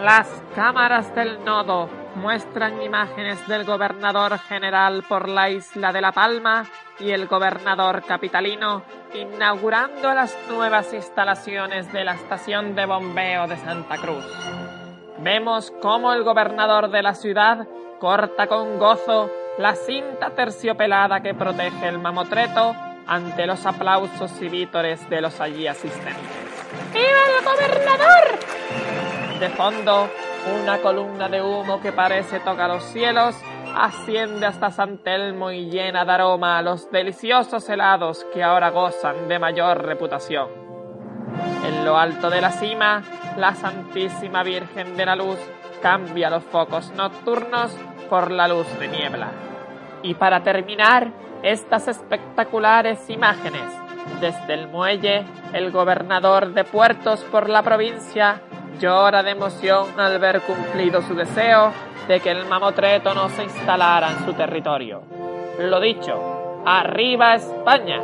Las cámaras del nodo muestran imágenes del gobernador general por la isla de La Palma y el gobernador capitalino inaugurando las nuevas instalaciones de la estación de bombeo de Santa Cruz. Vemos cómo el gobernador de la ciudad corta con gozo la cinta terciopelada que protege el mamotreto ante los aplausos y vítores de los allí asistentes. ¡Viva el gobernador! De fondo, una columna de humo que parece tocar los cielos asciende hasta San Telmo y llena de aroma a los deliciosos helados que ahora gozan de mayor reputación. En lo alto de la cima, la Santísima Virgen de la Luz cambia los focos nocturnos por la luz de niebla. Y para terminar, estas espectaculares imágenes. Desde el muelle, el gobernador de puertos por la provincia llora de emoción al ver cumplido su deseo de que el mamotreto no se instalara en su territorio. Lo dicho, arriba España.